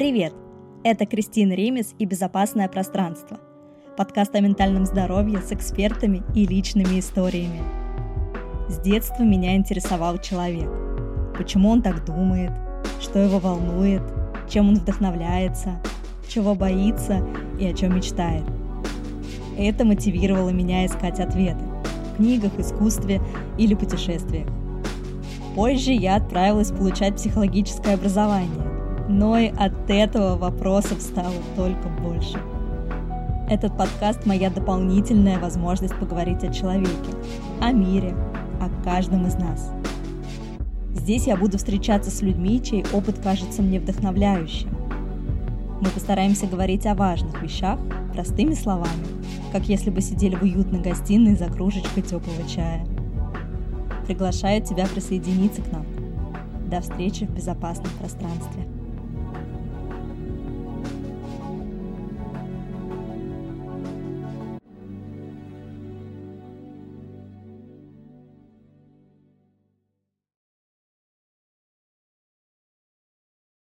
Привет! Это Кристина Ремес и «Безопасное пространство» – подкаст о ментальном здоровье с экспертами и личными историями. С детства меня интересовал человек. Почему он так думает, что его волнует, чем он вдохновляется, чего боится и о чем мечтает. Это мотивировало меня искать ответы в книгах, искусстве или путешествиях. Позже я отправилась получать психологическое образование, но и от этого вопросов стало только больше. Этот подкаст – моя дополнительная возможность поговорить о человеке, о мире, о каждом из нас. Здесь я буду встречаться с людьми, чей опыт кажется мне вдохновляющим. Мы постараемся говорить о важных вещах простыми словами, как если бы сидели в уютной гостиной за кружечкой теплого чая. Приглашаю тебя присоединиться к нам. До встречи в безопасном пространстве.